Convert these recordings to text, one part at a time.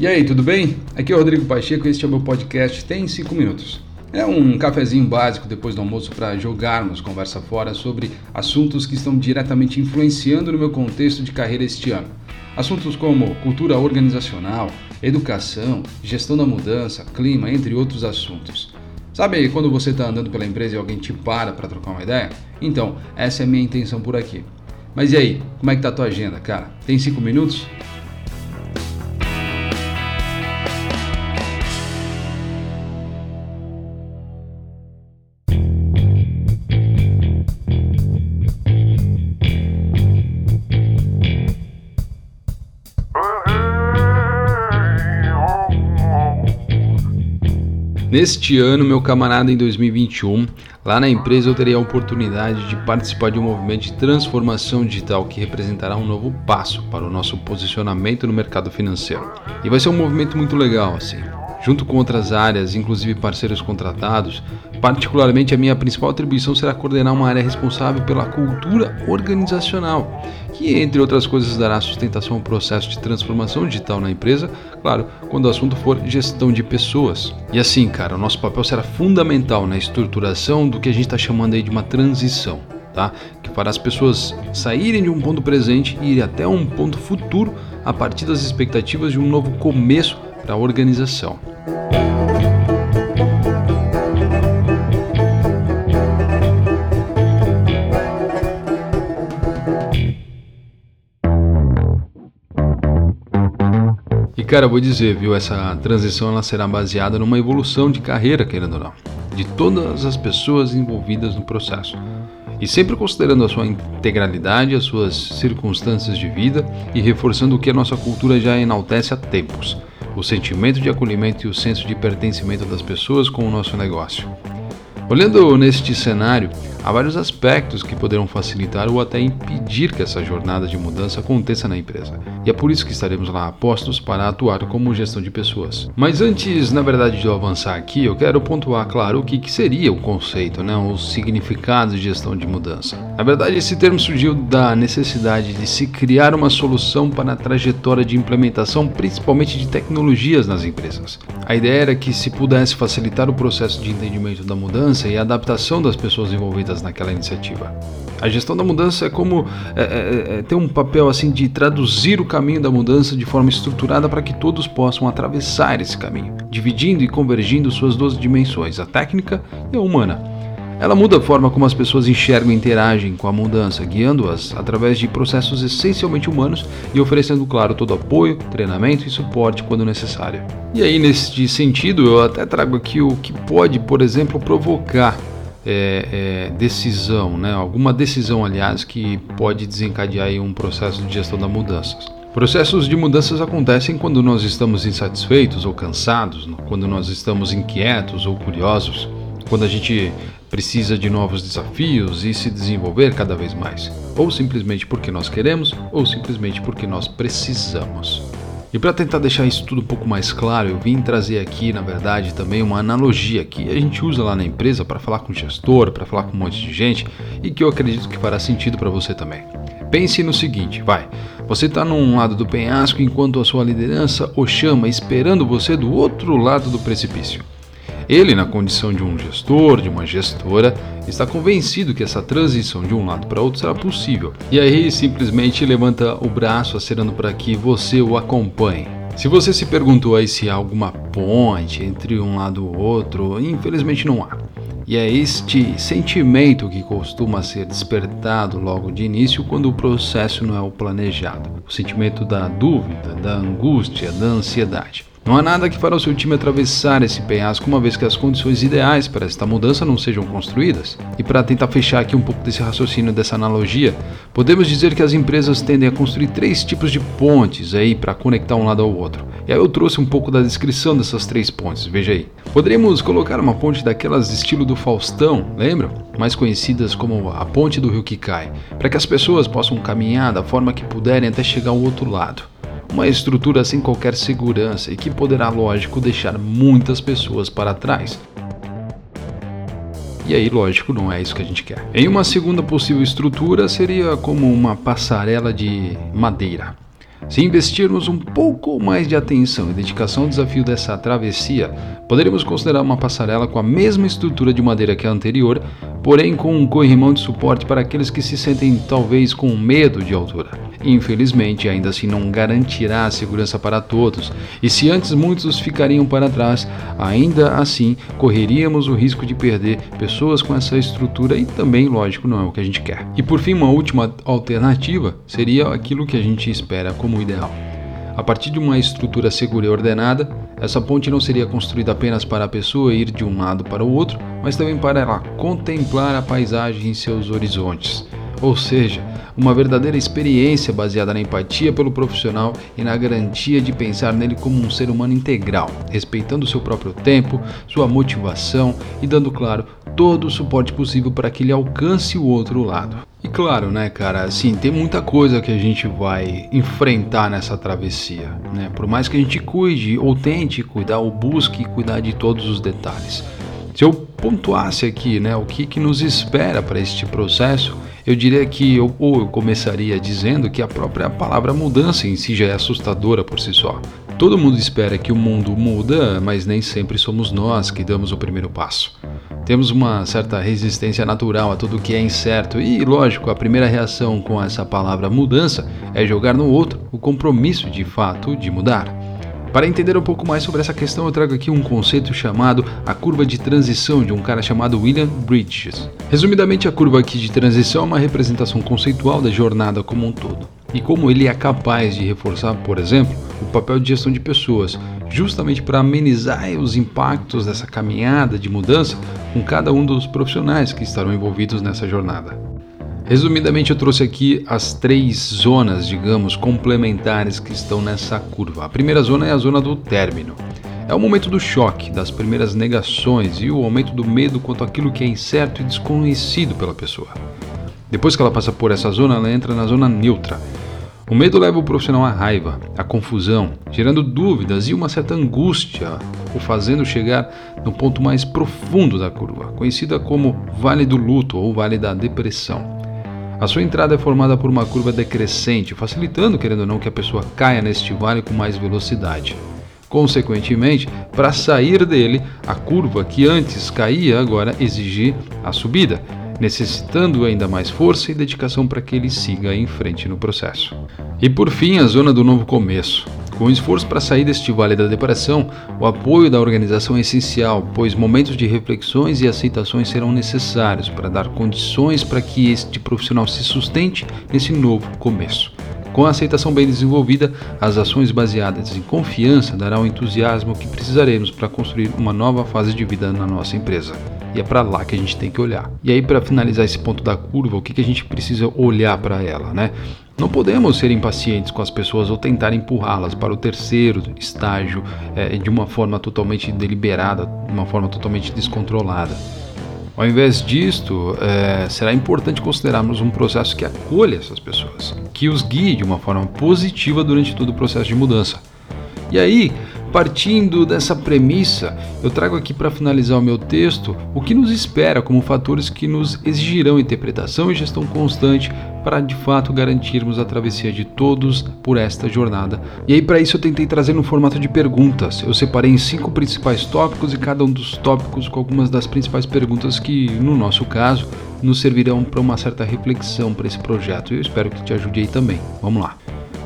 E aí, tudo bem? Aqui é o Rodrigo Pacheco e este é o meu podcast Tem 5 Minutos. É um cafezinho básico depois do almoço para jogarmos conversa fora sobre assuntos que estão diretamente influenciando no meu contexto de carreira este ano. Assuntos como cultura organizacional, educação, gestão da mudança, clima, entre outros assuntos. Sabe quando você está andando pela empresa e alguém te para para trocar uma ideia? Então, essa é a minha intenção por aqui. Mas e aí, como é que tá a tua agenda, cara? Tem cinco minutos? Neste ano, meu camarada, em 2021, lá na empresa eu terei a oportunidade de participar de um movimento de transformação digital que representará um novo passo para o nosso posicionamento no mercado financeiro. E vai ser um movimento muito legal, assim. Junto com outras áreas, inclusive parceiros contratados, particularmente a minha principal atribuição será coordenar uma área responsável pela cultura organizacional, que, entre outras coisas, dará sustentação ao processo de transformação digital na empresa, claro, quando o assunto for gestão de pessoas. E assim, cara, o nosso papel será fundamental na estruturação do que a gente está chamando aí de uma transição. Tá? Que fará as pessoas saírem de um ponto presente e ir até um ponto futuro a partir das expectativas de um novo começo para a organização. Cara, vou dizer, viu, essa transição ela será baseada numa evolução de carreira, querendo ou não, de todas as pessoas envolvidas no processo. E sempre considerando a sua integralidade, as suas circunstâncias de vida e reforçando o que a nossa cultura já enaltece há tempos o sentimento de acolhimento e o senso de pertencimento das pessoas com o nosso negócio. Olhando neste cenário, há vários aspectos que poderão facilitar ou até impedir que essa jornada de mudança aconteça na empresa. E é por isso que estaremos lá apostos para atuar como gestão de pessoas. Mas antes, na verdade, de eu avançar aqui, eu quero pontuar, claro, o que, que seria o conceito, né, o significado de gestão de mudança. Na verdade, esse termo surgiu da necessidade de se criar uma solução para a trajetória de implementação, principalmente de tecnologias nas empresas. A ideia era que se pudesse facilitar o processo de entendimento da mudança e a adaptação das pessoas envolvidas naquela iniciativa. A gestão da mudança é como é, é, é, ter um papel assim de traduzir o caminho da mudança de forma estruturada para que todos possam atravessar esse caminho, dividindo e convergindo suas duas dimensões, a técnica e a humana. Ela muda a forma como as pessoas enxergam e interagem com a mudança, guiando-as através de processos essencialmente humanos e oferecendo, claro, todo apoio, treinamento e suporte quando necessário. E aí, nesse sentido, eu até trago aqui o que pode, por exemplo, provocar é, é, decisão, né? alguma decisão, aliás, que pode desencadear um processo de gestão das mudanças. Processos de mudanças acontecem quando nós estamos insatisfeitos ou cansados, quando nós estamos inquietos ou curiosos, quando a gente precisa de novos desafios e se desenvolver cada vez mais, ou simplesmente porque nós queremos, ou simplesmente porque nós precisamos. E para tentar deixar isso tudo um pouco mais claro, eu vim trazer aqui, na verdade, também uma analogia que a gente usa lá na empresa para falar com o gestor, para falar com um monte de gente e que eu acredito que fará sentido para você também. Pense no seguinte, vai. Você está num lado do penhasco enquanto a sua liderança o chama esperando você do outro lado do precipício. Ele, na condição de um gestor, de uma gestora, está convencido que essa transição de um lado para outro será possível. E aí simplesmente levanta o braço acenando para que você o acompanhe. Se você se perguntou aí se há alguma ponte entre um lado e outro, infelizmente não há. E é este sentimento que costuma ser despertado logo de início quando o processo não é o planejado. O sentimento da dúvida, da angústia, da ansiedade. Não há nada que fará o seu time atravessar esse penhasco uma vez que as condições ideais para esta mudança não sejam construídas. E para tentar fechar aqui um pouco desse raciocínio, dessa analogia, podemos dizer que as empresas tendem a construir três tipos de pontes aí para conectar um lado ao outro. E aí eu trouxe um pouco da descrição dessas três pontes, veja aí. Poderíamos colocar uma ponte daquelas estilo do Faustão, lembram? Mais conhecidas como a ponte do rio que cai, para que as pessoas possam caminhar da forma que puderem até chegar ao outro lado. Uma estrutura sem qualquer segurança e que poderá, lógico, deixar muitas pessoas para trás. E aí, lógico, não é isso que a gente quer. Em uma segunda possível estrutura, seria como uma passarela de madeira. Se investirmos um pouco mais de atenção e dedicação ao desafio dessa travessia, poderemos considerar uma passarela com a mesma estrutura de madeira que a anterior, porém com um corrimão de suporte para aqueles que se sentem talvez com medo de altura. Infelizmente, ainda assim não garantirá a segurança para todos, e se antes muitos ficariam para trás, ainda assim correríamos o risco de perder pessoas com essa estrutura e também, lógico, não é o que a gente quer. E por fim, uma última alternativa seria aquilo que a gente espera como ideal. A partir de uma estrutura segura e ordenada, essa ponte não seria construída apenas para a pessoa ir de um lado para o outro, mas também para ela contemplar a paisagem em seus horizontes. Ou seja, uma verdadeira experiência baseada na empatia pelo profissional e na garantia de pensar nele como um ser humano integral, respeitando seu próprio tempo, sua motivação e dando, claro, todo o suporte possível para que ele alcance o outro lado. E claro, né, cara, assim, tem muita coisa que a gente vai enfrentar nessa travessia, né? Por mais que a gente cuide ou tente cuidar ou busque cuidar de todos os detalhes. Se eu pontuasse aqui, né, o que, que nos espera para este processo, eu diria que ou eu começaria dizendo que a própria palavra mudança em si já é assustadora por si só. Todo mundo espera que o mundo muda, mas nem sempre somos nós que damos o primeiro passo. Temos uma certa resistência natural a tudo que é incerto e, lógico, a primeira reação com essa palavra mudança é jogar no outro o compromisso de fato de mudar. Para entender um pouco mais sobre essa questão, eu trago aqui um conceito chamado a curva de transição de um cara chamado William Bridges. Resumidamente, a curva aqui de transição é uma representação conceitual da jornada como um todo e como ele é capaz de reforçar, por exemplo, o papel de gestão de pessoas, justamente para amenizar os impactos dessa caminhada de mudança com cada um dos profissionais que estarão envolvidos nessa jornada. Resumidamente, eu trouxe aqui as três zonas, digamos, complementares que estão nessa curva. A primeira zona é a zona do término. É o momento do choque, das primeiras negações e o aumento do medo quanto àquilo que é incerto e desconhecido pela pessoa. Depois que ela passa por essa zona, ela entra na zona neutra. O medo leva o profissional à raiva, à confusão, gerando dúvidas e uma certa angústia, o fazendo chegar no ponto mais profundo da curva, conhecida como Vale do Luto ou Vale da Depressão. A sua entrada é formada por uma curva decrescente, facilitando, querendo ou não, que a pessoa caia neste vale com mais velocidade. Consequentemente, para sair dele, a curva que antes caía agora exige a subida, necessitando ainda mais força e dedicação para que ele siga em frente no processo. E por fim, a zona do novo começo. Com o esforço para sair deste vale da depressão, o apoio da organização é essencial, pois momentos de reflexões e aceitações serão necessários para dar condições para que este profissional se sustente nesse novo começo. Com a aceitação bem desenvolvida, as ações baseadas em confiança darão o entusiasmo que precisaremos para construir uma nova fase de vida na nossa empresa. E é para lá que a gente tem que olhar. E aí, para finalizar esse ponto da curva, o que, que a gente precisa olhar para ela, né? Não podemos ser impacientes com as pessoas ou tentar empurrá-las para o terceiro estágio é, de uma forma totalmente deliberada, de uma forma totalmente descontrolada. Ao invés disto, é, será importante considerarmos um processo que acolha essas pessoas, que os guie de uma forma positiva durante todo o processo de mudança. E aí, Partindo dessa premissa, eu trago aqui para finalizar o meu texto o que nos espera como fatores que nos exigirão interpretação e gestão constante para de fato garantirmos a travessia de todos por esta jornada. E aí, para isso, eu tentei trazer no formato de perguntas. Eu separei em cinco principais tópicos e cada um dos tópicos com algumas das principais perguntas que, no nosso caso, nos servirão para uma certa reflexão para esse projeto. Eu espero que te ajude aí também. Vamos lá.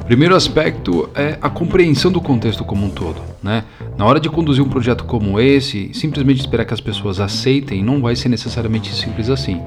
Primeiro aspecto é a compreensão do contexto como um todo. Né? Na hora de conduzir um projeto como esse, simplesmente esperar que as pessoas aceitem não vai ser necessariamente simples assim.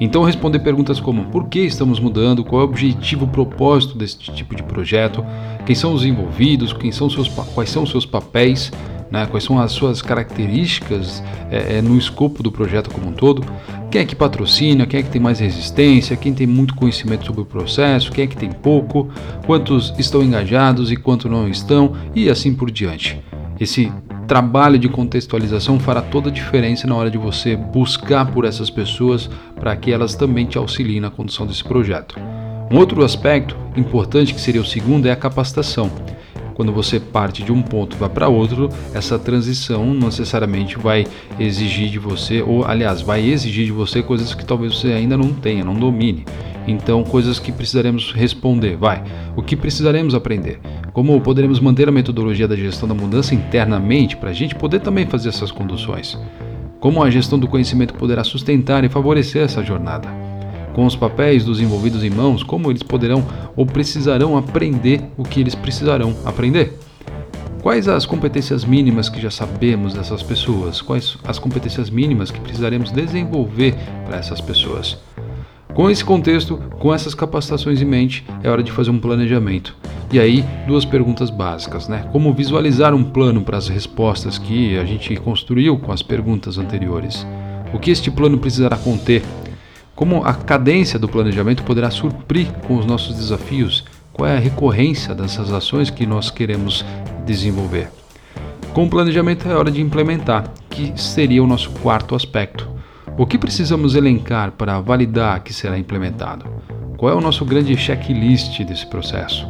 Então, responder perguntas como por que estamos mudando, qual é o objetivo, o propósito desse tipo de projeto, quem são os envolvidos, quem são seus, quais são os seus papéis, né? quais são as suas características é, é, no escopo do projeto como um todo, quem é que patrocina, quem é que tem mais resistência, quem tem muito conhecimento sobre o processo, quem é que tem pouco, quantos estão engajados e quantos não estão, e assim por diante. Esse trabalho de contextualização fará toda a diferença na hora de você buscar por essas pessoas para que elas também te auxiliem na condução desse projeto. Um outro aspecto importante, que seria o segundo, é a capacitação. Quando você parte de um ponto vai para outro, essa transição necessariamente vai exigir de você, ou aliás, vai exigir de você coisas que talvez você ainda não tenha, não domine. Então, coisas que precisaremos responder, vai. O que precisaremos aprender? Como poderemos manter a metodologia da gestão da mudança internamente para a gente poder também fazer essas conduções? Como a gestão do conhecimento poderá sustentar e favorecer essa jornada? Com os papéis dos envolvidos em mãos, como eles poderão ou precisarão aprender o que eles precisarão aprender? Quais as competências mínimas que já sabemos dessas pessoas? Quais as competências mínimas que precisaremos desenvolver para essas pessoas? Com esse contexto, com essas capacitações em mente, é hora de fazer um planejamento. E aí, duas perguntas básicas, né? Como visualizar um plano para as respostas que a gente construiu com as perguntas anteriores? O que este plano precisará conter? Como a cadência do planejamento poderá suprir com os nossos desafios? Qual é a recorrência dessas ações que nós queremos desenvolver? Com o planejamento é hora de implementar, que seria o nosso quarto aspecto. O que precisamos elencar para validar que será implementado? Qual é o nosso grande checklist desse processo?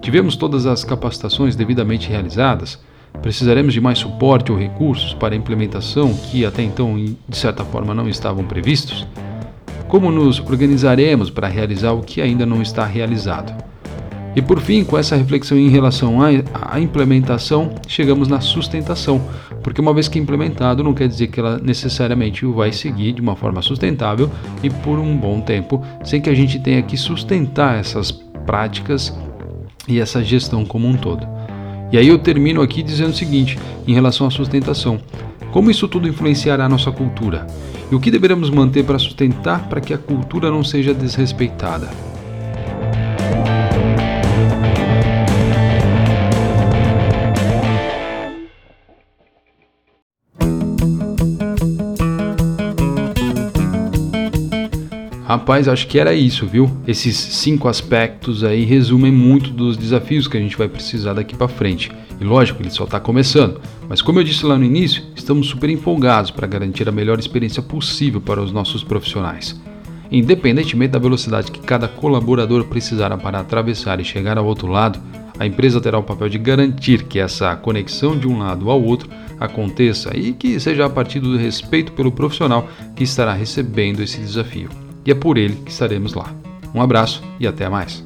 Tivemos todas as capacitações devidamente realizadas? Precisaremos de mais suporte ou recursos para a implementação que até então, de certa forma, não estavam previstos? Como nos organizaremos para realizar o que ainda não está realizado? E por fim, com essa reflexão em relação à implementação, chegamos na sustentação, porque uma vez que implementado, não quer dizer que ela necessariamente vai seguir de uma forma sustentável e por um bom tempo, sem que a gente tenha que sustentar essas práticas e essa gestão como um todo. E aí eu termino aqui dizendo o seguinte, em relação à sustentação: como isso tudo influenciará a nossa cultura? E o que deveremos manter para sustentar para que a cultura não seja desrespeitada? Rapaz, acho que era isso, viu? Esses cinco aspectos aí resumem muito dos desafios que a gente vai precisar daqui para frente. E lógico, ele só está começando, mas como eu disse lá no início, estamos super empolgados para garantir a melhor experiência possível para os nossos profissionais. Independentemente da velocidade que cada colaborador precisará para atravessar e chegar ao outro lado, a empresa terá o papel de garantir que essa conexão de um lado ao outro aconteça e que seja a partir do respeito pelo profissional que estará recebendo esse desafio e é por ele que estaremos lá. Um abraço e até mais.